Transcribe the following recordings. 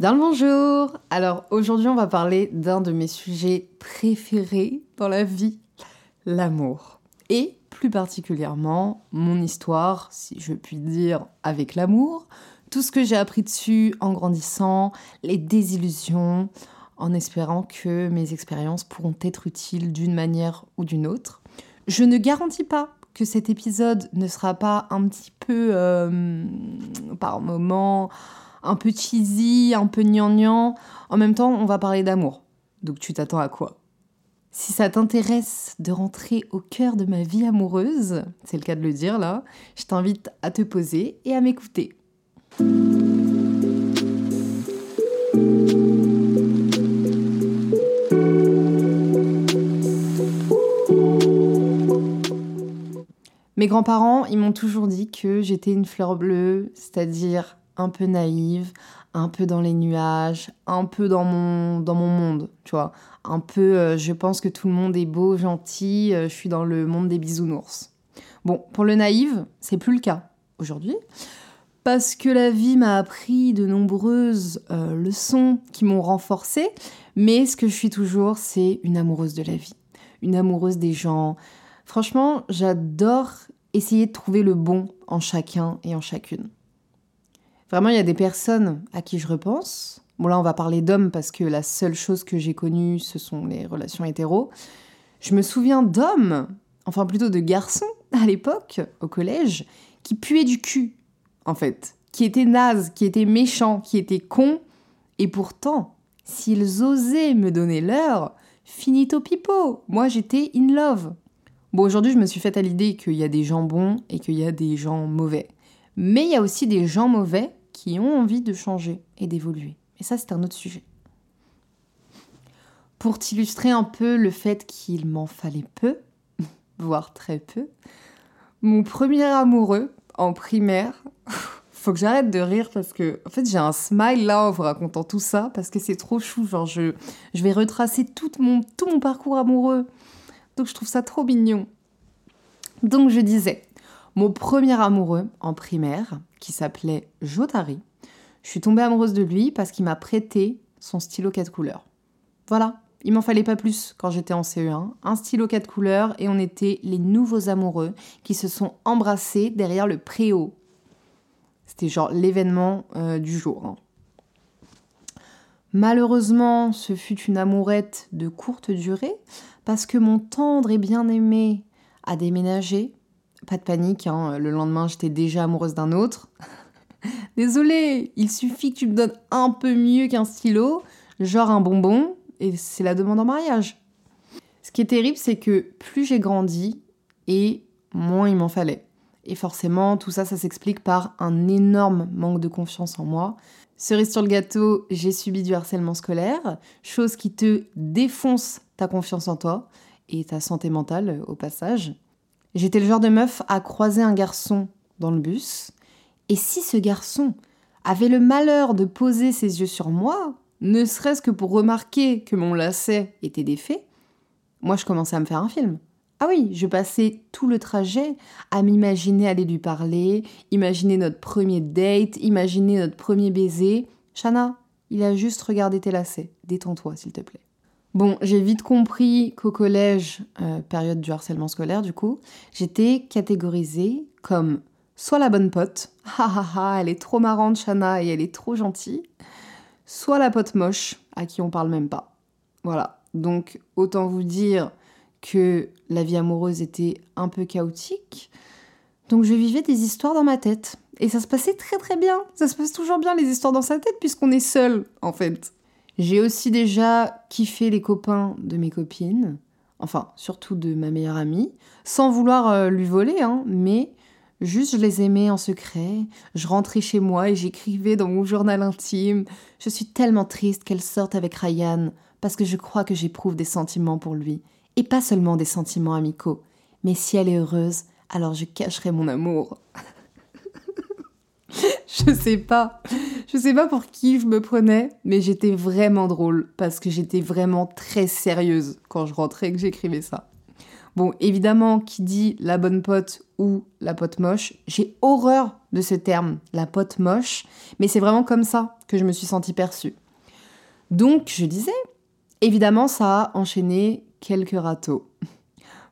Dans le bonjour Alors aujourd'hui on va parler d'un de mes sujets préférés dans la vie, l'amour. Et plus particulièrement mon histoire, si je puis dire, avec l'amour, tout ce que j'ai appris dessus en grandissant, les désillusions, en espérant que mes expériences pourront être utiles d'une manière ou d'une autre. Je ne garantis pas que cet épisode ne sera pas un petit peu, euh, par moments, un peu cheesy, un peu gnangnan. En même temps, on va parler d'amour. Donc tu t'attends à quoi? Si ça t'intéresse de rentrer au cœur de ma vie amoureuse, c'est le cas de le dire là, je t'invite à te poser et à m'écouter. Mes grands-parents, ils m'ont toujours dit que j'étais une fleur bleue, c'est-à-dire un peu naïve, un peu dans les nuages, un peu dans mon, dans mon monde, tu vois. Un peu, euh, je pense que tout le monde est beau, gentil, euh, je suis dans le monde des bisounours. Bon, pour le naïve, c'est plus le cas aujourd'hui, parce que la vie m'a appris de nombreuses euh, leçons qui m'ont renforcée, mais ce que je suis toujours, c'est une amoureuse de la vie, une amoureuse des gens. Franchement, j'adore essayer de trouver le bon en chacun et en chacune. Vraiment, il y a des personnes à qui je repense. Bon, là, on va parler d'hommes parce que la seule chose que j'ai connue, ce sont les relations hétéros. Je me souviens d'hommes, enfin plutôt de garçons à l'époque, au collège, qui puaient du cul, en fait. Qui étaient nazes, qui étaient méchants, qui étaient cons. Et pourtant, s'ils osaient me donner l'heure, finito pipo. Moi, j'étais in love. Bon, aujourd'hui, je me suis faite à l'idée qu'il y a des gens bons et qu'il y a des gens mauvais. Mais il y a aussi des gens mauvais ont envie de changer et d'évoluer. Et ça, c'est un autre sujet. Pour t'illustrer un peu le fait qu'il m'en fallait peu, voire très peu, mon premier amoureux en primaire, faut que j'arrête de rire parce que en fait j'ai un smile là en vous racontant tout ça parce que c'est trop chou genre je, je vais retracer tout mon, tout mon parcours amoureux donc je trouve ça trop mignon donc je disais mon premier amoureux en primaire, qui s'appelait Jotari, je suis tombée amoureuse de lui parce qu'il m'a prêté son stylo 4 couleurs. Voilà, il m'en fallait pas plus quand j'étais en CE1. Un stylo 4 couleurs et on était les nouveaux amoureux qui se sont embrassés derrière le préau. C'était genre l'événement euh, du jour. Hein. Malheureusement, ce fut une amourette de courte durée parce que mon tendre et bien-aimé a déménagé pas de panique, hein. le lendemain j'étais déjà amoureuse d'un autre. Désolée, il suffit que tu me donnes un peu mieux qu'un stylo, genre un bonbon, et c'est la demande en mariage. Ce qui est terrible, c'est que plus j'ai grandi, et moins il m'en fallait. Et forcément, tout ça, ça s'explique par un énorme manque de confiance en moi. Cerise sur le gâteau, j'ai subi du harcèlement scolaire, chose qui te défonce ta confiance en toi et ta santé mentale au passage. J'étais le genre de meuf à croiser un garçon dans le bus, et si ce garçon avait le malheur de poser ses yeux sur moi, ne serait-ce que pour remarquer que mon lacet était défait, moi je commençais à me faire un film. Ah oui, je passais tout le trajet à m'imaginer aller lui parler, imaginer notre premier date, imaginer notre premier baiser. Shana, il a juste regardé tes lacets. Détends-toi, s'il te plaît. Bon, j'ai vite compris qu'au collège, euh, période du harcèlement scolaire du coup, j'étais catégorisée comme soit la bonne pote, ha ha ha, elle est trop marrante Shana et elle est trop gentille, soit la pote moche à qui on parle même pas. Voilà, donc autant vous dire que la vie amoureuse était un peu chaotique. Donc je vivais des histoires dans ma tête. Et ça se passait très très bien. Ça se passe toujours bien les histoires dans sa tête puisqu'on est seul en fait. J'ai aussi déjà kiffé les copains de mes copines, enfin surtout de ma meilleure amie, sans vouloir euh, lui voler, hein, mais Juste, je les aimais en secret. Je rentrais chez moi et j'écrivais dans mon journal intime. Je suis tellement triste qu'elle sorte avec Ryan parce que je crois que j'éprouve des sentiments pour lui. Et pas seulement des sentiments amicaux. Mais si elle est heureuse, alors je cacherai mon amour. je sais pas. Je sais pas pour qui je me prenais, mais j'étais vraiment drôle parce que j'étais vraiment très sérieuse quand je rentrais et que j'écrivais ça. Bon, évidemment, qui dit la bonne pote ou la pote moche, j'ai horreur de ce terme, la pote moche, mais c'est vraiment comme ça que je me suis sentie perçue. Donc, je disais, évidemment, ça a enchaîné quelques râteaux.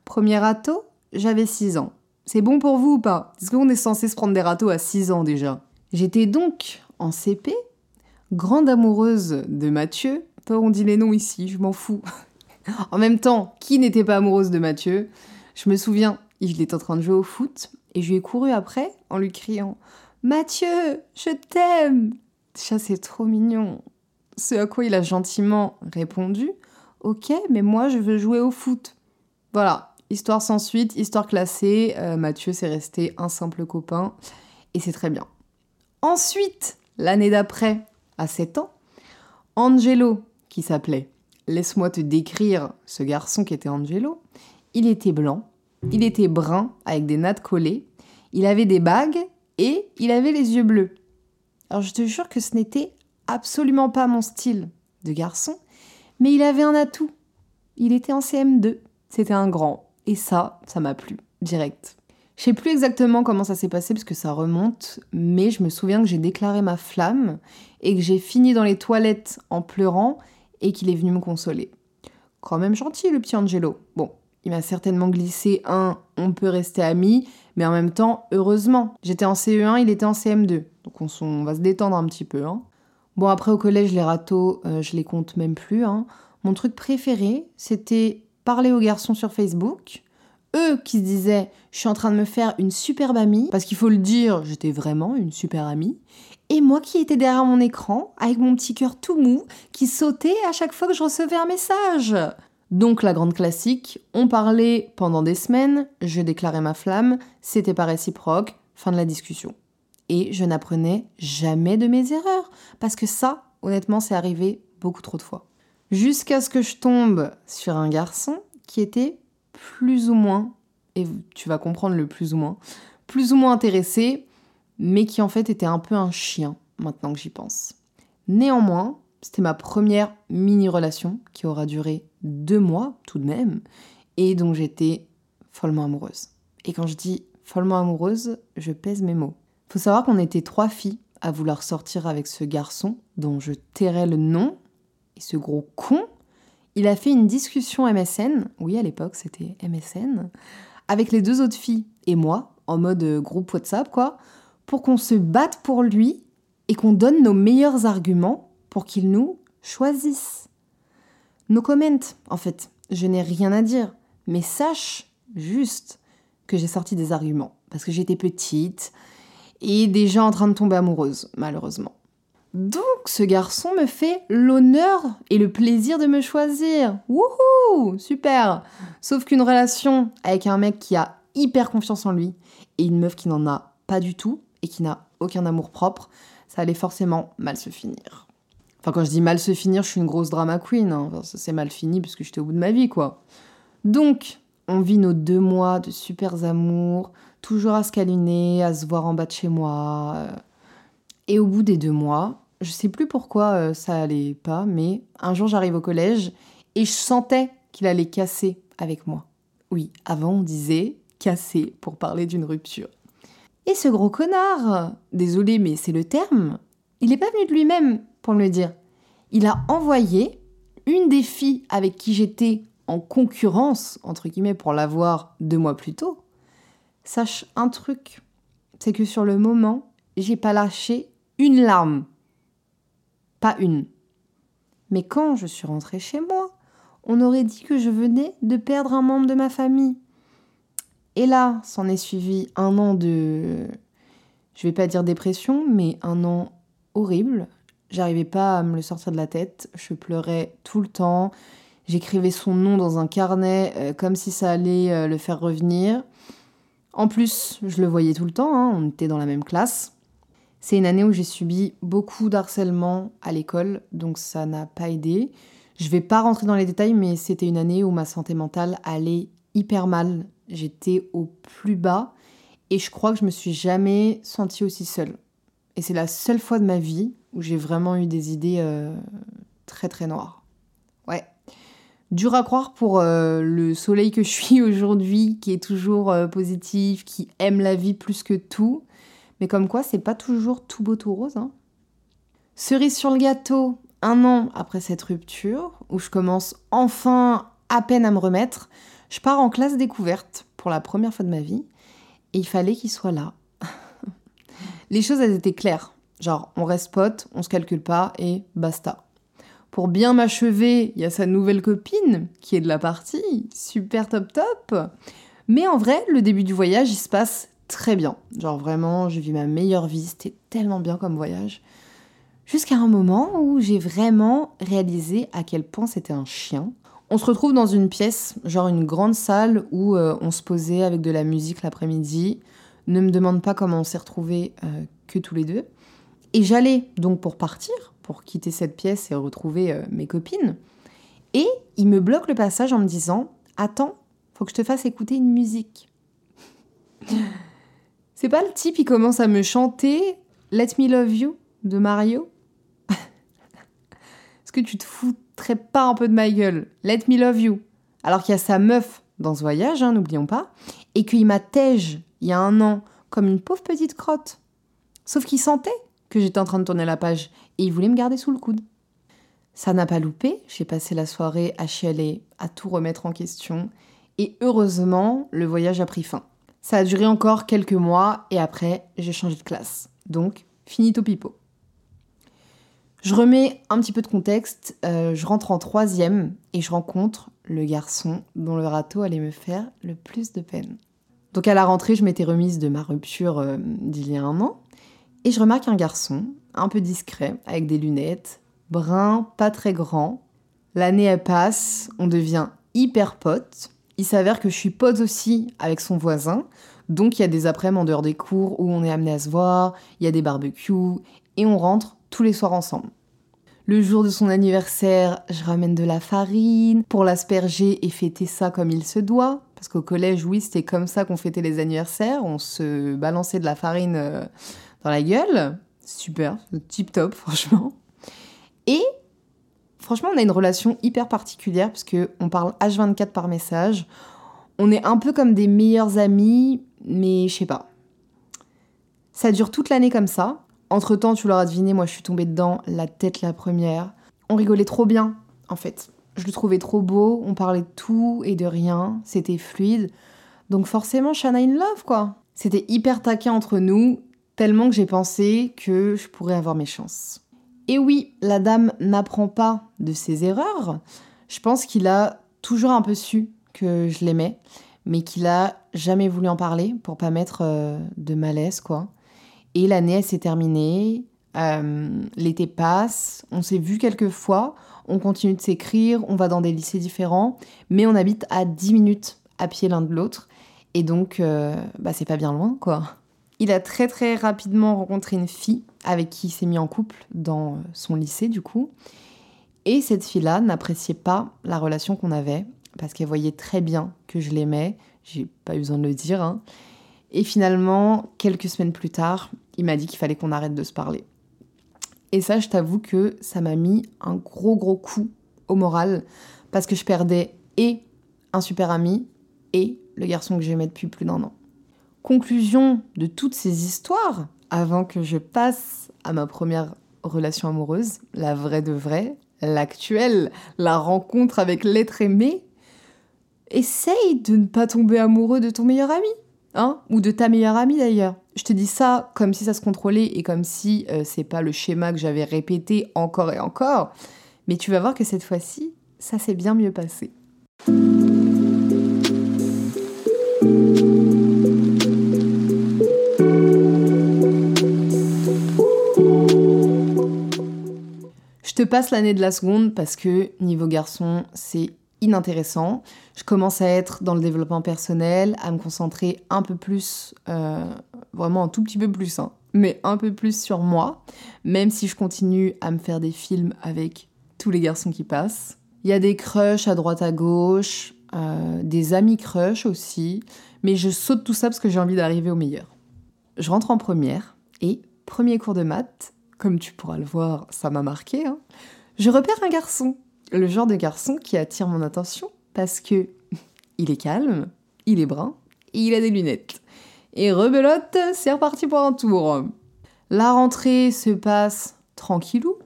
Premier râteau, j'avais 6 ans. C'est bon pour vous ou pas? Est-ce qu'on est censé se prendre des râteaux à 6 ans déjà J'étais donc en CP, grande amoureuse de Mathieu. Toi, on dit les noms ici, je m'en fous. En même temps, qui n'était pas amoureuse de Mathieu? Je me souviens, il était en train de jouer au foot et je lui ai couru après en lui criant Mathieu, je t'aime Ça, c'est trop mignon. Ce à quoi il a gentiment répondu Ok, mais moi, je veux jouer au foot. Voilà, histoire sans suite, histoire classée. Euh, Mathieu, c'est resté un simple copain et c'est très bien. Ensuite, l'année d'après, à 7 ans, Angelo, qui s'appelait laisse-moi te décrire ce garçon qui était Angelo. Il était blanc, il était brun avec des nattes collées, il avait des bagues et il avait les yeux bleus. Alors je te jure que ce n'était absolument pas mon style de garçon, mais il avait un atout. Il était en CM2, c'était un grand, et ça, ça m'a plu, direct. Je sais plus exactement comment ça s'est passé parce que ça remonte, mais je me souviens que j'ai déclaré ma flamme et que j'ai fini dans les toilettes en pleurant et qu'il est venu me consoler. Quand même gentil le petit Angelo. Bon, il m'a certainement glissé un on peut rester amis, mais en même temps, heureusement. J'étais en CE1, il était en CM2. Donc on, va se détendre un petit peu. Hein. Bon, après au collège, les râteaux, euh, je les compte même plus. Hein. Mon truc préféré, c'était parler aux garçons sur Facebook. Eux qui se disaient, je suis en train de me faire une superbe amie, parce qu'il faut le dire, j'étais vraiment une super amie et moi qui étais derrière mon écran, avec mon petit cœur tout mou, qui sautait à chaque fois que je recevais un message. Donc la grande classique, on parlait pendant des semaines, je déclarais ma flamme, c'était pas réciproque, fin de la discussion. Et je n'apprenais jamais de mes erreurs, parce que ça, honnêtement, c'est arrivé beaucoup trop de fois. Jusqu'à ce que je tombe sur un garçon qui était plus ou moins, et tu vas comprendre le plus ou moins, plus ou moins intéressé mais qui en fait était un peu un chien, maintenant que j'y pense. Néanmoins, c'était ma première mini-relation qui aura duré deux mois tout de même, et dont j'étais follement amoureuse. Et quand je dis follement amoureuse, je pèse mes mots. Faut savoir qu'on était trois filles à vouloir sortir avec ce garçon dont je tairais le nom, et ce gros con, il a fait une discussion MSN, oui à l'époque c'était MSN, avec les deux autres filles et moi, en mode groupe WhatsApp quoi, pour qu'on se batte pour lui et qu'on donne nos meilleurs arguments pour qu'il nous choisisse. Nos comment, en fait, je n'ai rien à dire, mais sache juste que j'ai sorti des arguments parce que j'étais petite et déjà en train de tomber amoureuse, malheureusement. Donc ce garçon me fait l'honneur et le plaisir de me choisir. Wouhou Super Sauf qu'une relation avec un mec qui a hyper confiance en lui et une meuf qui n'en a pas du tout, et qui n'a aucun amour propre, ça allait forcément mal se finir. Enfin, quand je dis mal se finir, je suis une grosse drama queen. Hein. ça s'est mal fini puisque j'étais au bout de ma vie, quoi. Donc, on vit nos deux mois de super amours, toujours à se câliner, à se voir en bas de chez moi. Et au bout des deux mois, je sais plus pourquoi euh, ça allait pas, mais un jour j'arrive au collège et je sentais qu'il allait casser avec moi. Oui, avant on disait casser pour parler d'une rupture. Et ce gros connard, désolé mais c'est le terme, il n'est pas venu de lui-même pour me le dire. Il a envoyé une des filles avec qui j'étais en concurrence, entre guillemets, pour l'avoir deux mois plus tôt. Sache un truc, c'est que sur le moment, j'ai pas lâché une larme. Pas une. Mais quand je suis rentrée chez moi, on aurait dit que je venais de perdre un membre de ma famille. Et là, s'en est suivi un an de, je vais pas dire dépression, mais un an horrible. J'arrivais pas à me le sortir de la tête. Je pleurais tout le temps. J'écrivais son nom dans un carnet euh, comme si ça allait euh, le faire revenir. En plus, je le voyais tout le temps, hein, on était dans la même classe. C'est une année où j'ai subi beaucoup d'harcèlement à l'école, donc ça n'a pas aidé. Je vais pas rentrer dans les détails, mais c'était une année où ma santé mentale allait hyper mal. J'étais au plus bas et je crois que je me suis jamais sentie aussi seule. Et c'est la seule fois de ma vie où j'ai vraiment eu des idées euh, très très noires. Ouais. Dur à croire pour euh, le soleil que je suis aujourd'hui, qui est toujours euh, positif, qui aime la vie plus que tout. Mais comme quoi, c'est pas toujours tout beau tout rose. Hein. Cerise sur le gâteau, un an après cette rupture, où je commence enfin à peine à me remettre, je pars en classe découverte pour la première fois de ma vie, et il fallait qu'il soit là. Les choses, elles étaient claires. Genre, on reste pote, on se calcule pas, et basta. Pour bien m'achever, il y a sa nouvelle copine, qui est de la partie, super top top. Mais en vrai, le début du voyage, il se passe très bien. Genre vraiment, j'ai vu ma meilleure vie, c'était tellement bien comme voyage. Jusqu'à un moment où j'ai vraiment réalisé à quel point c'était un chien. On se retrouve dans une pièce, genre une grande salle où euh, on se posait avec de la musique l'après-midi. Ne me demande pas comment on s'est retrouvés euh, que tous les deux. Et j'allais donc pour partir, pour quitter cette pièce et retrouver euh, mes copines. Et il me bloque le passage en me disant Attends, faut que je te fasse écouter une musique. C'est pas le type qui commence à me chanter Let Me Love You de Mario Est-ce que tu te foutrais pas un peu de ma gueule Let Me Love You? Alors qu'il y a sa meuf dans ce voyage, hein, n'oublions pas, et qu'il m'a tège il y a un an comme une pauvre petite crotte. Sauf qu'il sentait que j'étais en train de tourner la page et il voulait me garder sous le coude. Ça n'a pas loupé, j'ai passé la soirée à chialer, à tout remettre en question, et heureusement, le voyage a pris fin. Ça a duré encore quelques mois et après, j'ai changé de classe. Donc, finito pipo. Je remets un petit peu de contexte. Euh, je rentre en troisième et je rencontre le garçon dont le râteau allait me faire le plus de peine. Donc à la rentrée, je m'étais remise de ma rupture euh, d'il y a un an et je remarque un garçon un peu discret avec des lunettes, brun, pas très grand. L'année passe, on devient hyper potes il s'avère que je suis pote aussi avec son voisin. Donc il y a des après-midi en dehors des cours où on est amené à se voir, il y a des barbecues et on rentre tous les soirs ensemble. Le jour de son anniversaire, je ramène de la farine pour l'asperger et fêter ça comme il se doit. Parce qu'au collège, oui, c'était comme ça qu'on fêtait les anniversaires. On se balançait de la farine euh, dans la gueule. Super, tip top, franchement. Et Franchement, on a une relation hyper particulière parce qu'on parle H24 par message. On est un peu comme des meilleurs amis, mais je sais pas. Ça dure toute l'année comme ça. Entre temps, tu l'auras deviné, moi je suis tombée dedans, la tête la première. On rigolait trop bien, en fait. Je le trouvais trop beau, on parlait de tout et de rien, c'était fluide. Donc forcément, Shana in love, quoi. C'était hyper taquin entre nous, tellement que j'ai pensé que je pourrais avoir mes chances. Et oui, la dame n'apprend pas de ses erreurs. Je pense qu'il a toujours un peu su que je l'aimais, mais qu'il a jamais voulu en parler pour pas mettre euh, de malaise, quoi. Et l'année, s'est terminée. Euh, l'été passe, on s'est vu quelques fois, on continue de s'écrire, on va dans des lycées différents, mais on habite à 10 minutes à pied l'un de l'autre. Et donc, euh, bah, c'est pas bien loin, quoi. Il a très très rapidement rencontré une fille avec qui il s'est mis en couple dans son lycée du coup. Et cette fille-là n'appréciait pas la relation qu'on avait parce qu'elle voyait très bien que je l'aimais. J'ai pas eu besoin de le dire. Hein. Et finalement, quelques semaines plus tard, il m'a dit qu'il fallait qu'on arrête de se parler. Et ça, je t'avoue que ça m'a mis un gros gros coup au moral parce que je perdais et un super ami et le garçon que j'aimais depuis plus d'un an. Conclusion de toutes ces histoires, avant que je passe à ma première relation amoureuse, la vraie de vraie, l'actuelle, la rencontre avec l'être aimé, essaye de ne pas tomber amoureux de ton meilleur ami, hein, ou de ta meilleure amie d'ailleurs. Je te dis ça comme si ça se contrôlait et comme si euh, c'est pas le schéma que j'avais répété encore et encore, mais tu vas voir que cette fois-ci, ça s'est bien mieux passé. Te passe l'année de la seconde parce que niveau garçon, c'est inintéressant. Je commence à être dans le développement personnel, à me concentrer un peu plus, euh, vraiment un tout petit peu plus, hein, mais un peu plus sur moi, même si je continue à me faire des films avec tous les garçons qui passent. Il y a des crushs à droite à gauche, euh, des amis crush aussi, mais je saute tout ça parce que j'ai envie d'arriver au meilleur. Je rentre en première et premier cours de maths, comme tu pourras le voir, ça m'a marqué. Hein, je repère un garçon, le genre de garçon qui attire mon attention parce que il est calme, il est brun et il a des lunettes. Et rebelote, c'est reparti pour un tour. La rentrée se passe tranquillou.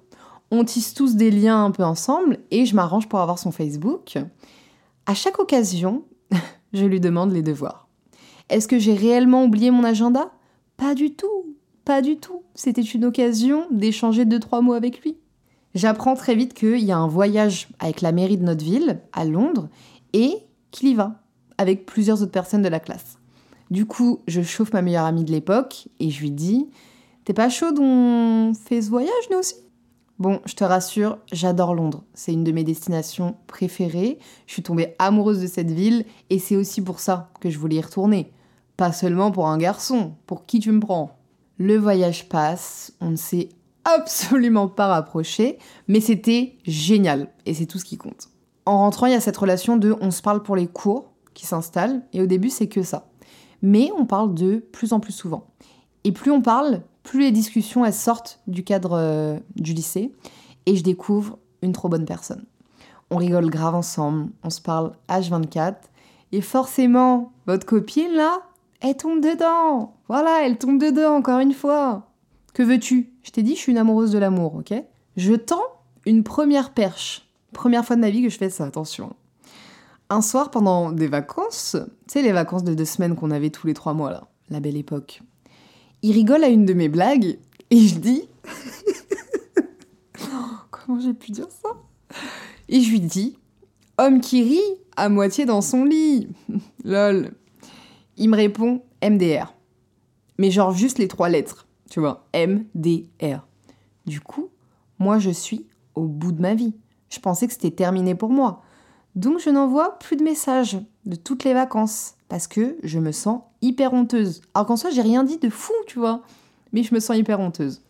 On tisse tous des liens un peu ensemble et je m'arrange pour avoir son Facebook. À chaque occasion, je lui demande les devoirs. Est-ce que j'ai réellement oublié mon agenda? Pas du tout, pas du tout. C'était une occasion d'échanger deux trois mots avec lui. J'apprends très vite qu'il y a un voyage avec la mairie de notre ville, à Londres, et qu'il y va, avec plusieurs autres personnes de la classe. Du coup, je chauffe ma meilleure amie de l'époque et je lui dis T'es pas chaud on fait ce voyage, nous aussi? Bon, je te rassure, j'adore Londres. C'est une de mes destinations préférées. Je suis tombée amoureuse de cette ville et c'est aussi pour ça que je voulais y retourner. Pas seulement pour un garçon, pour qui tu me prends. Le voyage passe, on ne s'est absolument pas rapproché, mais c'était génial et c'est tout ce qui compte. En rentrant, il y a cette relation de on se parle pour les cours qui s'installe et au début, c'est que ça. Mais on parle de plus en plus souvent. Et plus on parle, plus les discussions sortent du cadre euh, du lycée et je découvre une trop bonne personne. On rigole grave ensemble, on se parle H24 et forcément, votre copine là, elle tombe dedans. Voilà, elle tombe dedans encore une fois. Que veux-tu? Je t'ai dit, je suis une amoureuse de l'amour, ok? Je tends une première perche. Première fois de ma vie que je fais ça, attention. Un soir, pendant des vacances, tu sais, les vacances de deux semaines qu'on avait tous les trois mois, là, la belle époque, il rigole à une de mes blagues et je dis. Comment j'ai pu dire ça? Et je lui dis Homme qui rit à moitié dans son lit. Lol. Il me répond MDR. Mais genre juste les trois lettres. Tu vois, MDR. Du coup, moi je suis au bout de ma vie. Je pensais que c'était terminé pour moi. Donc je n'envoie plus de messages de toutes les vacances parce que je me sens hyper honteuse. Alors qu'en soi, j'ai rien dit de fou, tu vois, mais je me sens hyper honteuse.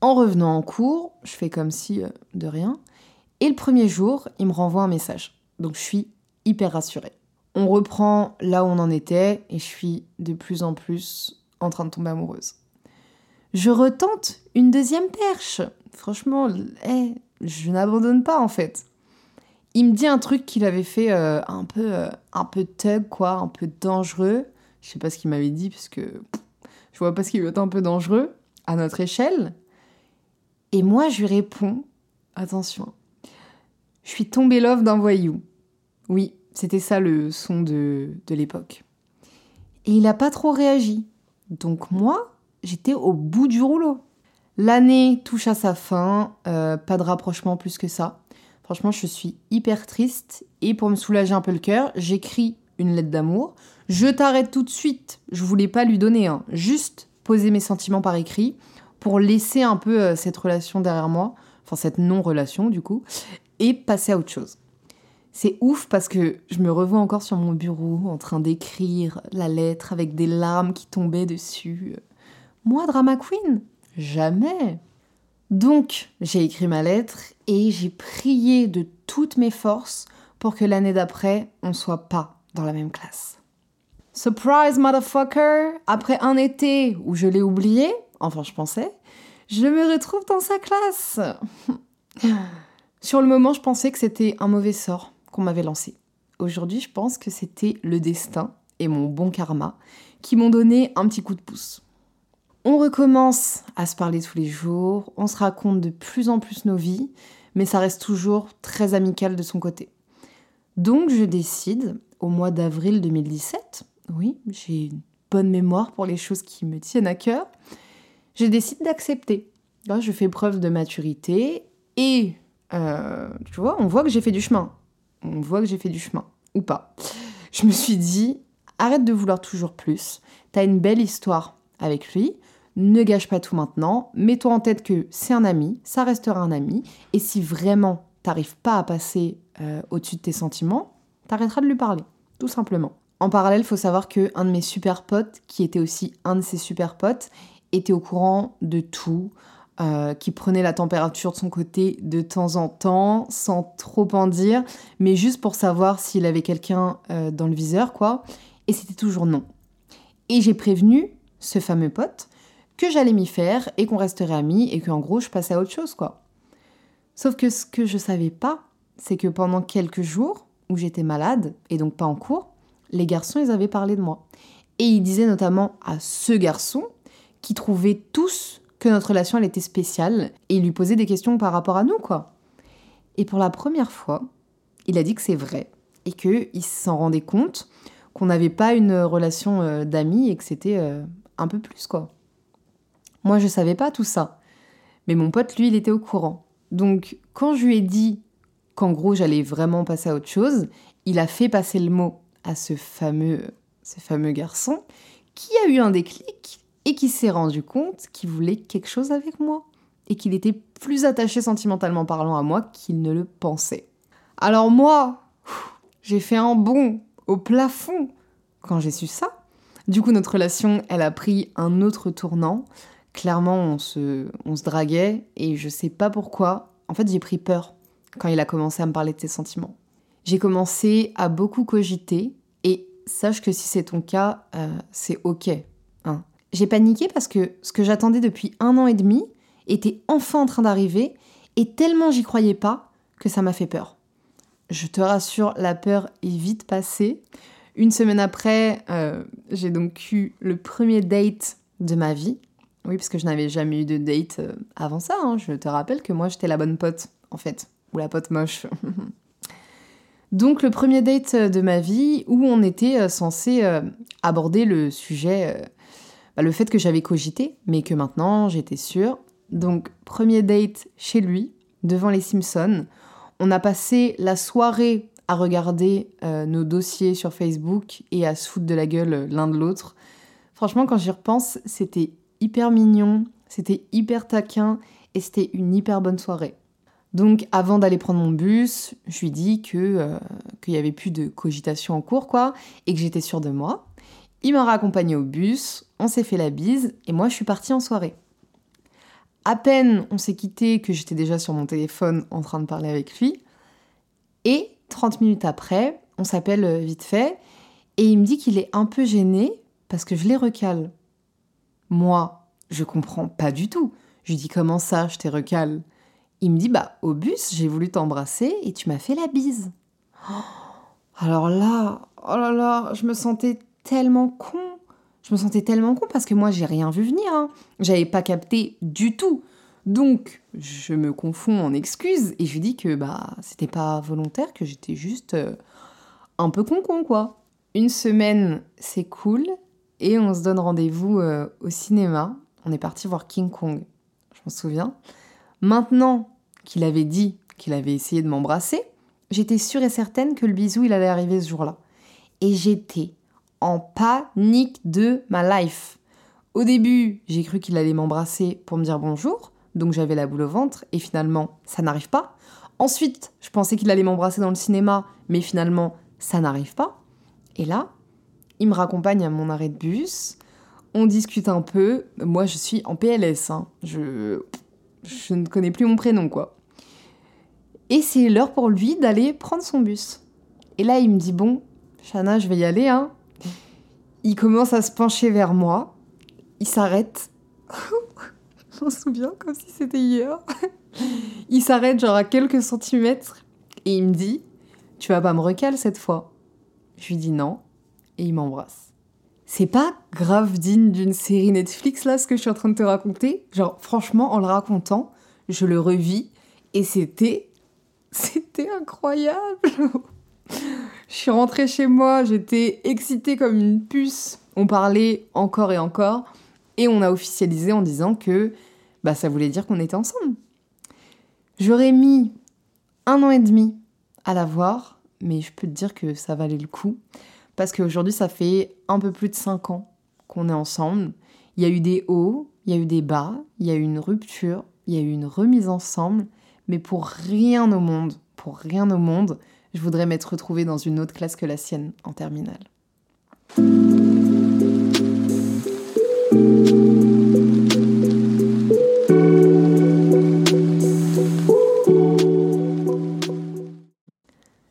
En revenant en cours, je fais comme si euh, de rien. Et le premier jour, il me renvoie un message. Donc je suis hyper rassurée. On reprend là où on en était et je suis de plus en plus en train de tomber amoureuse. Je retente une deuxième perche. Franchement, eh, je n'abandonne pas en fait. Il me dit un truc qu'il avait fait euh, un peu euh, un peu thug quoi, un peu dangereux. Je sais pas ce qu'il m'avait dit parce que je vois pas ce qu'il veut un peu dangereux à notre échelle. Et moi je lui réponds attention. Je suis tombée love d'un voyou. Oui, c'était ça le son de, de l'époque. Et il a pas trop réagi. Donc moi, j'étais au bout du rouleau. L'année touche à sa fin, euh, pas de rapprochement plus que ça. Franchement, je suis hyper triste et pour me soulager un peu le cœur, j'écris une lettre d'amour. Je t'arrête tout de suite. Je voulais pas lui donner un, juste poser mes sentiments par écrit pour laisser un peu euh, cette relation derrière moi, enfin cette non-relation du coup, et passer à autre chose. C'est ouf parce que je me revois encore sur mon bureau en train d'écrire la lettre avec des larmes qui tombaient dessus. Moi, drama queen? Jamais. Donc, j'ai écrit ma lettre et j'ai prié de toutes mes forces pour que l'année d'après, on soit pas dans la même classe. Surprise, motherfucker! Après un été où je l'ai oublié, enfin je pensais, je me retrouve dans sa classe. Sur le moment, je pensais que c'était un mauvais sort qu'on m'avait lancé. Aujourd'hui, je pense que c'était le destin et mon bon karma qui m'ont donné un petit coup de pouce. On recommence à se parler tous les jours, on se raconte de plus en plus nos vies, mais ça reste toujours très amical de son côté. Donc je décide, au mois d'avril 2017, oui, j'ai une bonne mémoire pour les choses qui me tiennent à cœur, je décide d'accepter. Là, je fais preuve de maturité et, euh, tu vois, on voit que j'ai fait du chemin. On voit que j'ai fait du chemin, ou pas. Je me suis dit, arrête de vouloir toujours plus, t'as une belle histoire avec lui, ne gâche pas tout maintenant, mets-toi en tête que c'est un ami, ça restera un ami, et si vraiment t'arrives pas à passer euh, au-dessus de tes sentiments, t'arrêteras de lui parler, tout simplement. En parallèle, faut savoir que un de mes super potes, qui était aussi un de ses super potes, était au courant de tout, euh, qui prenait la température de son côté de temps en temps, sans trop en dire, mais juste pour savoir s'il avait quelqu'un euh, dans le viseur, quoi. Et c'était toujours non. Et j'ai prévenu ce fameux pote que j'allais m'y faire et qu'on resterait amis et qu'en gros je passais à autre chose, quoi. Sauf que ce que je savais pas, c'est que pendant quelques jours où j'étais malade et donc pas en cours, les garçons ils avaient parlé de moi. Et ils disaient notamment à ce garçon qui trouvaient tous que notre relation était spéciale et lui posaient des questions par rapport à nous quoi. Et pour la première fois, il a dit que c'est vrai et qu'il s'en rendait compte qu'on n'avait pas une relation euh, d'amis et que c'était euh, un peu plus quoi. Moi je savais pas tout ça, mais mon pote lui il était au courant. Donc quand je lui ai dit qu'en gros j'allais vraiment passer à autre chose, il a fait passer le mot à ce fameux, ce fameux garçon qui a eu un déclic et qui s'est rendu compte qu'il voulait quelque chose avec moi et qu'il était plus attaché sentimentalement parlant à moi qu'il ne le pensait. Alors moi, j'ai fait un bond au plafond quand j'ai su ça. Du coup, notre relation, elle a pris un autre tournant. Clairement, on se, draguait et je sais pas pourquoi. En fait, j'ai pris peur quand il a commencé à me parler de ses sentiments. J'ai commencé à beaucoup cogiter et sache que si c'est ton cas, euh, c'est ok. Hein. J'ai paniqué parce que ce que j'attendais depuis un an et demi était enfin en train d'arriver et tellement j'y croyais pas que ça m'a fait peur. Je te rassure, la peur est vite passée. Une semaine après, euh, j'ai donc eu le premier date de ma vie. Oui, parce que je n'avais jamais eu de date euh, avant ça. Hein. Je te rappelle que moi, j'étais la bonne pote, en fait. Ou la pote moche. donc, le premier date de ma vie où on était euh, censé aborder le sujet bah, le fait que j'avais cogité, mais que maintenant j'étais sûre. Donc, premier date chez lui, devant les Simpsons. On a passé la soirée à regarder euh, nos dossiers sur Facebook et à se foutre de la gueule l'un de l'autre. Franchement, quand j'y repense, c'était hyper mignon, c'était hyper taquin et c'était une hyper bonne soirée. Donc avant d'aller prendre mon bus, je lui dis que euh, qu'il y avait plus de cogitation en cours quoi et que j'étais sûre de moi. Il m'a raccompagné au bus, on s'est fait la bise et moi je suis partie en soirée. À peine on s'est quitté que j'étais déjà sur mon téléphone en train de parler avec lui. Et 30 minutes après, on s'appelle euh, vite fait et il me dit qu'il est un peu gêné parce que je les recale. Moi, je comprends pas du tout. Je lui dis comment ça, je t'ai recale? Il me dit bah au bus, j'ai voulu t'embrasser et tu m'as fait la bise. alors là, oh là là, je me sentais tellement con. Je me sentais tellement con parce que moi, j'ai rien vu venir. Hein. J'avais pas capté du tout. Donc, je me confonds en excuses et je dis que bah c'était pas volontaire, que j'étais juste euh, un peu con-con quoi. Une semaine, c'est cool et on se donne rendez-vous euh, au cinéma. On est parti voir King Kong, je m'en souviens. Maintenant qu'il avait dit qu'il avait essayé de m'embrasser, j'étais sûre et certaine que le bisou il allait arriver ce jour-là. Et j'étais en panique de ma life. Au début, j'ai cru qu'il allait m'embrasser pour me dire bonjour, donc j'avais la boule au ventre, et finalement, ça n'arrive pas. Ensuite, je pensais qu'il allait m'embrasser dans le cinéma, mais finalement, ça n'arrive pas. Et là, il me raccompagne à mon arrêt de bus, on discute un peu. Moi, je suis en PLS, hein. je... je ne connais plus mon prénom, quoi. Et c'est l'heure pour lui d'aller prendre son bus. Et là, il me dit Bon, Chana, je vais y aller, hein. Il commence à se pencher vers moi. Il s'arrête. Je m'en souviens comme si c'était hier. il s'arrête genre à quelques centimètres et il me dit Tu vas pas me recaler cette fois Je lui dis non et il m'embrasse. C'est pas grave digne d'une série Netflix là ce que je suis en train de te raconter. Genre franchement en le racontant, je le revis et c'était c'était incroyable. Je suis rentrée chez moi, j'étais excitée comme une puce. On parlait encore et encore. Et on a officialisé en disant que bah, ça voulait dire qu'on était ensemble. J'aurais mis un an et demi à la voir, mais je peux te dire que ça valait le coup. Parce qu'aujourd'hui, ça fait un peu plus de cinq ans qu'on est ensemble. Il y a eu des hauts, il y a eu des bas, il y a eu une rupture, il y a eu une remise ensemble. mais pour rien au monde, pour rien au monde, je voudrais m'être retrouvée dans une autre classe que la sienne en terminale.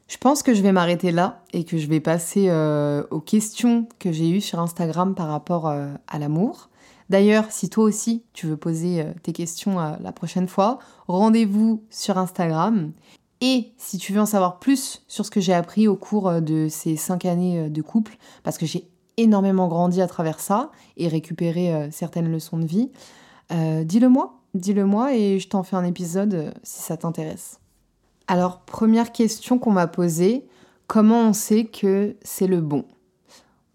Je pense que je vais m'arrêter là et que je vais passer euh, aux questions que j'ai eues sur Instagram par rapport euh, à l'amour. D'ailleurs, si toi aussi tu veux poser euh, tes questions la prochaine fois, rendez-vous sur Instagram. Et si tu veux en savoir plus sur ce que j'ai appris au cours de ces cinq années de couple, parce que j'ai énormément grandi à travers ça et récupéré certaines leçons de vie, dis-le moi, dis-le moi et je t'en fais un épisode si ça t'intéresse. Alors, première question qu'on m'a posée, comment on sait que c'est le bon?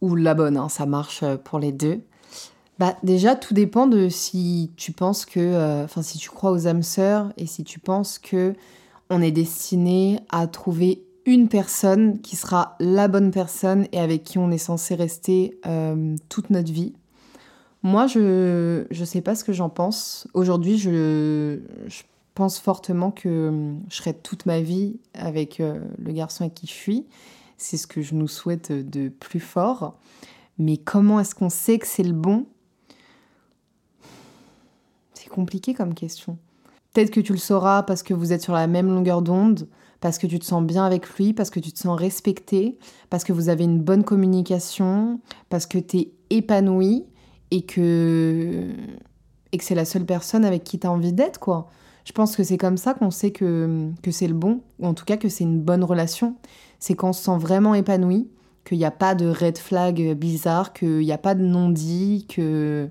Ou la bonne, hein, ça marche euh, pour les deux. Bah déjà, tout dépend de si tu penses que, euh, enfin si tu crois aux âmes sœurs et si tu penses que on est destiné à trouver une personne qui sera la bonne personne et avec qui on est censé rester euh, toute notre vie. Moi, je ne sais pas ce que j'en pense. Aujourd'hui, je, pense fortement que hum, je serai toute ma vie avec euh, le garçon avec qui je suis. C'est ce que je nous souhaite de plus fort. Mais comment est-ce qu'on sait que c'est le bon? C'est compliqué comme question. Peut-être que tu le sauras parce que vous êtes sur la même longueur d'onde, parce que tu te sens bien avec lui, parce que tu te sens respecté, parce que vous avez une bonne communication, parce que tu es épanoui et que, et que c'est la seule personne avec qui tu as envie d'être, quoi. Je pense que c'est comme ça qu'on sait que, que c'est le bon, ou en tout cas que c'est une bonne relation. C'est quand on se sent vraiment épanoui, qu'il n'y a pas de red flag bizarre, qu'il n'y a pas de non-dit, que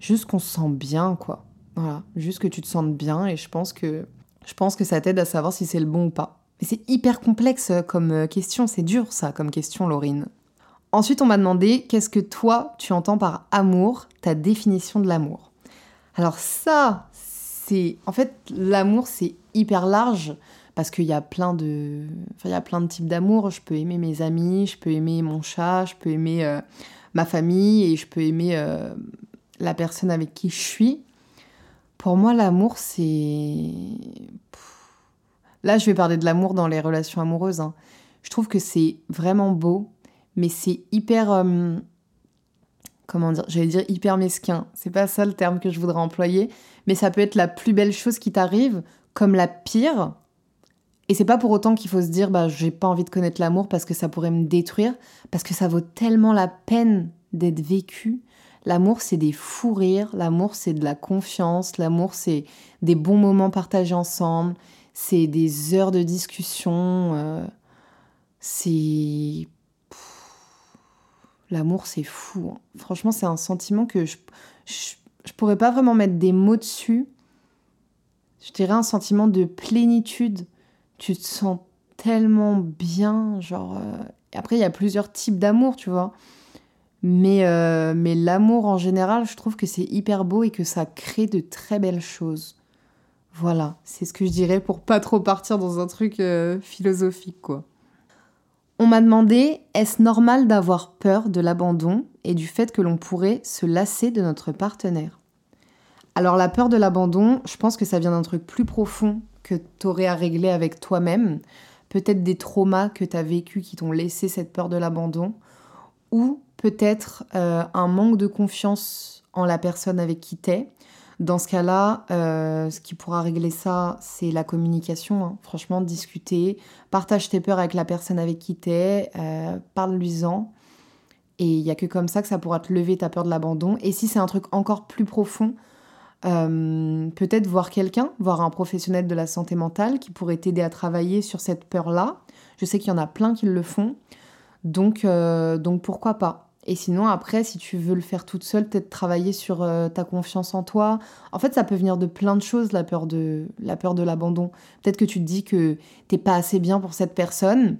juste qu'on se sent bien, quoi. Voilà, juste que tu te sentes bien et je pense que, je pense que ça t'aide à savoir si c'est le bon ou pas. Mais c'est hyper complexe comme question, c'est dur ça comme question, Laurine. Ensuite, on m'a demandé qu'est-ce que toi tu entends par amour, ta définition de l'amour? Alors ça, en fait l'amour c'est hyper large parce qu'il y a plein de il y a plein de types d'amour je peux aimer mes amis je peux aimer mon chat je peux aimer euh, ma famille et je peux aimer euh, la personne avec qui je suis pour moi l'amour c'est là je vais parler de l'amour dans les relations amoureuses hein. je trouve que c'est vraiment beau mais c'est hyper euh, comment dire, j'allais dire hyper mesquin. C'est pas ça le terme que je voudrais employer, mais ça peut être la plus belle chose qui t'arrive, comme la pire. Et c'est pas pour autant qu'il faut se dire, bah, j'ai pas envie de connaître l'amour parce que ça pourrait me détruire, parce que ça vaut tellement la peine d'être vécu. L'amour, c'est des fous rires, l'amour, c'est de la confiance, l'amour, c'est des bons moments partagés ensemble, c'est des heures de discussion, euh, c'est L'amour, c'est fou. Hein. Franchement, c'est un sentiment que je, je, pourrais pas vraiment mettre des mots dessus. Je dirais un sentiment de plénitude. Tu te sens tellement bien, genre. Euh, après, il y a plusieurs types d'amour, tu vois. Mais, euh, mais l'amour en général, je trouve que c'est hyper beau et que ça crée de très belles choses. Voilà, c'est ce que je dirais pour pas trop partir dans un truc euh, philosophique, quoi. On m'a demandé est-ce normal d'avoir peur de l'abandon et du fait que l'on pourrait se lasser de notre partenaire? Alors la peur de l'abandon, je pense que ça vient d'un truc plus profond que tu aurais à régler avec toi-même, peut-être des traumas que tu as vécu qui t'ont laissé cette peur de l'abandon, ou peut-être euh, un manque de confiance en la personne avec qui t'es, dans ce cas-là, euh, ce qui pourra régler ça, c'est la communication. Hein. Franchement, discuter, partage tes peurs avec la personne avec qui tu es, euh, parle-lui-en. Et il n'y a que comme ça que ça pourra te lever ta peur de l'abandon. Et si c'est un truc encore plus profond, euh, peut-être voir quelqu'un, voir un professionnel de la santé mentale qui pourrait t'aider à travailler sur cette peur-là. Je sais qu'il y en a plein qui le font. Donc, donc pourquoi pas et sinon, après, si tu veux le faire toute seule, peut-être travailler sur euh, ta confiance en toi. En fait, ça peut venir de plein de choses, la peur de la l'abandon. Peut-être que tu te dis que t'es pas assez bien pour cette personne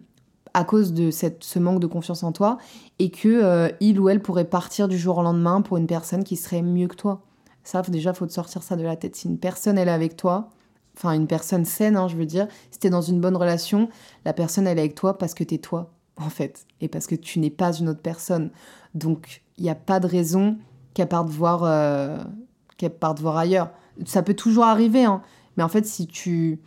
à cause de cette, ce manque de confiance en toi et que euh, il ou elle pourrait partir du jour au lendemain pour une personne qui serait mieux que toi. Ça, déjà, faut te sortir ça de la tête. Si une personne elle est avec toi, enfin une personne saine, hein, je veux dire, si t'es dans une bonne relation, la personne elle est avec toi parce que t'es toi en fait, et parce que tu n'es pas une autre personne. Donc, il n'y a pas de raison qu'elle parte voir, euh, qu'elle parte voir ailleurs. Ça peut toujours arriver, hein. mais en fait, si tu,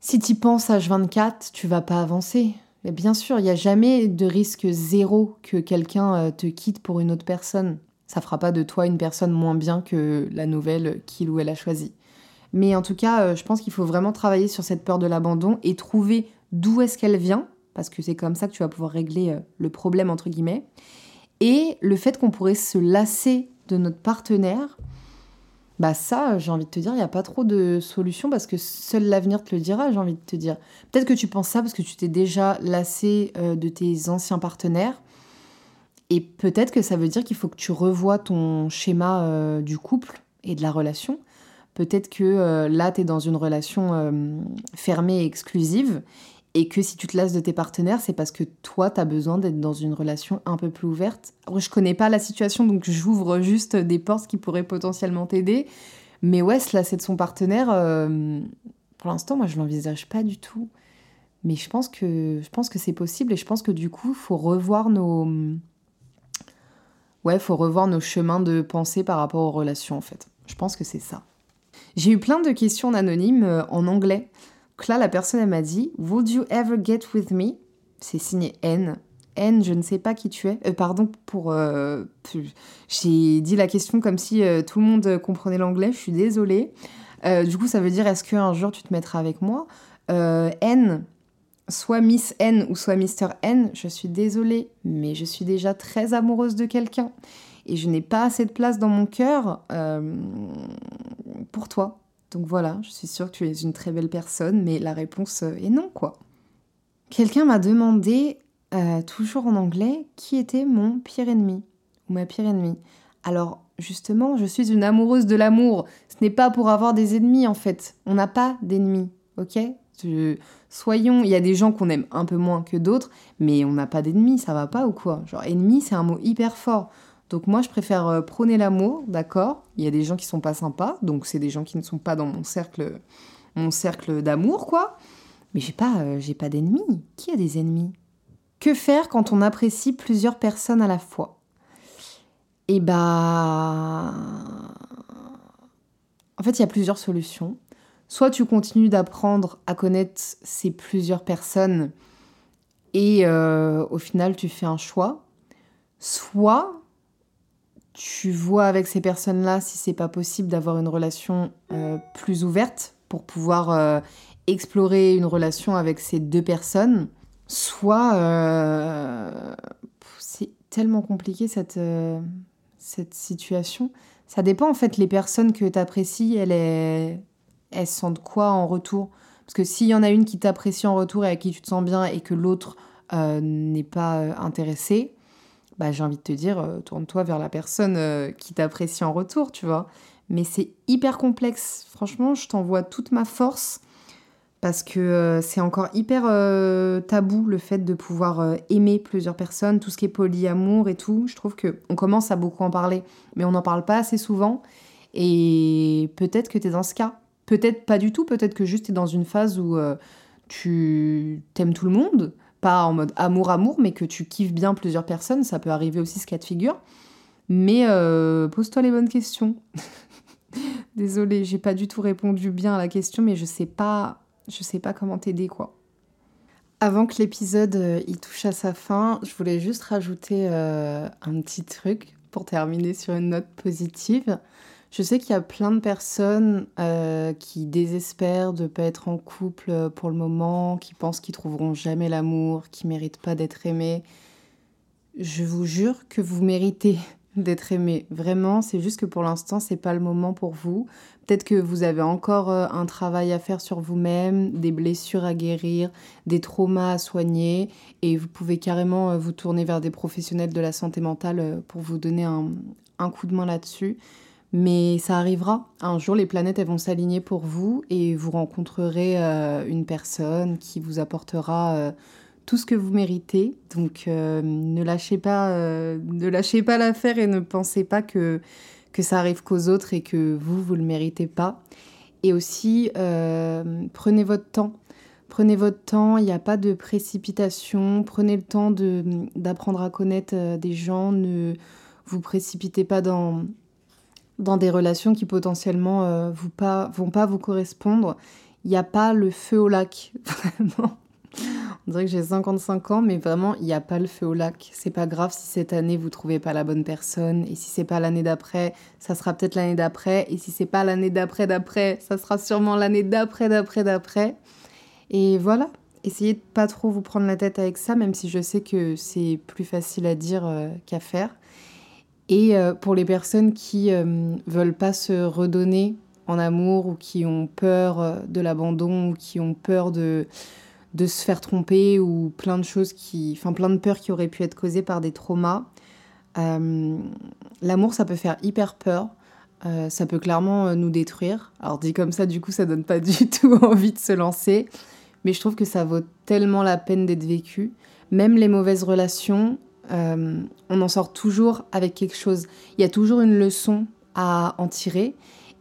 Si tu penses H24, tu vas pas avancer. Mais bien sûr, il n'y a jamais de risque zéro que quelqu'un euh, te quitte pour une autre personne. Ça fera pas de toi une personne moins bien que la nouvelle qu'il ou elle a choisie. Mais en tout cas, euh, je pense qu'il faut vraiment travailler sur cette peur de l'abandon et trouver d'où est-ce qu'elle vient, parce que c'est comme ça que tu vas pouvoir régler euh, le problème, entre guillemets. Et le fait qu'on pourrait se lasser de notre partenaire, bah ça, j'ai envie de te dire, il n'y a pas trop de solution parce que seul l'avenir te le dira, j'ai envie de te dire. Peut-être que tu penses ça parce que tu t'es déjà lassé euh, de tes anciens partenaires. Et peut-être que ça veut dire qu'il faut que tu revoies ton schéma du couple et de la relation. Peut-être que euh, là, tu es dans une relation euh, fermée et exclusive et que si tu te lasses de tes partenaires, c'est parce que toi, tu as besoin d'être dans une relation un peu plus ouverte. Je connais pas la situation, donc j'ouvre juste des portes qui pourraient potentiellement t'aider. Mais ouais, se lasser de son partenaire, euh, pour l'instant, moi, je l'envisage pas du tout. Mais je pense que, je pense que c'est possible et je pense que du coup, faut revoir nos... Ouais, faut revoir nos chemins de pensée par rapport aux relations, en fait. Je pense que c'est ça. J'ai eu plein de questions anonymes euh, en anglais. Donc là, la personne, elle m'a dit Would you ever get with me? C'est signé N. N, je ne sais pas qui tu es. Euh, pardon pour. Euh, j'ai dit la question comme si tout le monde comprenait l'anglais. Je suis désolée. du coup, ça veut dire est-ce qu'un jour tu te mettras avec moi? N, soit Miss N ou soit Mr N, je suis désolée, mais je suis déjà très amoureuse de quelqu'un et je n'ai pas assez de place dans mon cœur euh, pour toi. Donc voilà, je suis sûre que tu es une très belle personne, mais la réponse est non, quoi. Quelqu'un m'a demandé, euh, toujours en anglais, qui était mon pire ennemi ou ma pire ennemie. Alors, justement, je suis une amoureuse de l'amour. Ce n'est pas pour avoir des ennemis, en fait. On n'a pas d'ennemis, ok? Soyons, il y a des gens qu'on aime un peu moins que d'autres, mais on n'a pas d'ennemis, ça va pas ou quoi? Genre, ennemi, c'est un mot hyper fort. Donc moi, je préfère euh, prôner l'amour, d'accord? Il y a des gens qui sont pas sympas, donc c'est des gens qui ne sont pas dans mon cercle, mon cercle d'amour, quoi. Mais j'ai pas, euh, pas d'ennemis. Qui a des ennemis? Que faire quand on apprécie plusieurs personnes à la fois? Eh bah, en fait, il y a plusieurs solutions. Soit tu continues d'apprendre à connaître ces plusieurs personnes et euh, au final tu fais un choix. Soit tu vois avec ces personnes-là si c'est pas possible d'avoir une relation euh, plus ouverte pour pouvoir euh, explorer une relation avec ces deux personnes. Soit euh, c'est tellement compliqué cette, cette situation. Ça dépend en fait les personnes que tu apprécies, elles, elles sentent quoi en retour? Parce que s'il y en a une qui t'apprécie en retour et à qui tu te sens bien et que l'autre n'est pas intéressée, bah, j'ai envie de te dire, euh, tourne-toi vers la personne euh, qui t'apprécie en retour, tu vois. Mais c'est hyper complexe. Franchement, je t'envoie toute ma force parce que euh, c'est encore hyper tabou le fait de pouvoir aimer plusieurs personnes, tout ce qui est polyamour et tout. Je trouve que on commence à beaucoup en parler, mais on n'en parle pas assez souvent. Et peut-être que tu es dans ce cas. Peut-être pas du tout, peut-être que juste tu es dans une phase où tu t'aimes tout le monde, pas en mode amour-amour, mais que tu kiffes bien plusieurs personnes, ça peut arriver aussi ce cas de figure. Mais euh, pose-toi les bonnes questions. Désolée, j'ai pas du tout répondu bien à la question, mais je sais pas, je sais pas comment t'aider quoi. Avant que l'épisode euh, il touche à sa fin, je voulais juste rajouter euh, un petit truc pour terminer sur une note positive. Je sais qu'il y a plein de personnes euh, qui désespèrent de ne pas être en couple euh, pour le moment, qui pensent qu'ils trouveront jamais l'amour, qui méritent pas d'être aimés. Je vous jure que vous méritez d'être aimé. Vraiment, c'est juste que pour l'instant, c'est pas le moment pour vous. Peut-être que vous avez encore euh, un travail à faire sur vous-même, des blessures à guérir, des traumas à soigner, et vous pouvez carrément vous tourner vers des professionnels de la santé mentale pour vous donner un, un coup de main là-dessus. Mais ça arrivera. Un jour, les planètes elles vont s'aligner pour vous et vous rencontrerez euh, une personne qui vous apportera euh, tout ce que vous méritez. Donc, euh, ne lâchez pas, ne lâchez pas l'affaire et ne pensez pas que que ça arrive qu'aux autres et que vous vous le méritez pas. Et aussi, prenez votre temps. Prenez votre temps, il n'y a pas de précipitation. Prenez le temps d'apprendre à connaître des gens. Ne vous précipitez pas dans, dans des relations qui potentiellement euh, vous pas, vont pas vous correspondre. il n'y a pas le feu au lac, vraiment. On dirait que j'ai 55 ans, mais vraiment, il n'y a pas le feu au lac. C'est pas grave si cette année vous trouvez pas la bonne personne, et si c'est pas l'année d'après, ça sera peut-être l'année d'après, et si c'est pas l'année d'après d'après, ça sera sûrement l'année d'après d'après d'après. Et voilà, essayez de pas trop vous prendre la tête avec ça, même si je sais que c'est plus facile à dire euh, qu'à faire. Et euh, pour les personnes qui euh, veulent pas se redonner en amour ou qui ont peur de l'abandon ou qui ont peur de de se faire tromper ou plein de choses qui, enfin plein de peurs qui auraient pu être causées par des traumas. Euh, l'amour, ça peut faire hyper peur. Euh, ça peut clairement euh, nous détruire. Alors dit comme ça, du coup, ça donne pas du tout envie de se lancer. Mais je trouve que ça vaut tellement la peine d'être vécu. Même les mauvaises relations, on en sort toujours avec quelque chose. Il y a toujours une leçon à en tirer.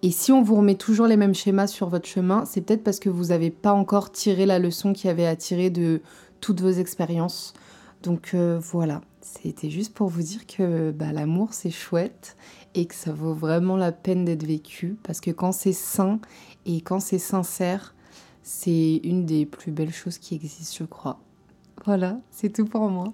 Et si on vous remet toujours les mêmes schémas sur votre chemin, c'est peut-être parce que vous n'avez pas encore tiré la leçon qui avait à tirer de toutes vos expériences. Donc euh, voilà, c'était juste pour vous dire que bah, l'amour c'est chouette et que ça vaut vraiment la peine d'être vécu parce que quand c'est sain et quand c'est sincère, c'est une des plus belles choses qui existent, je crois. Voilà, c'est tout pour moi.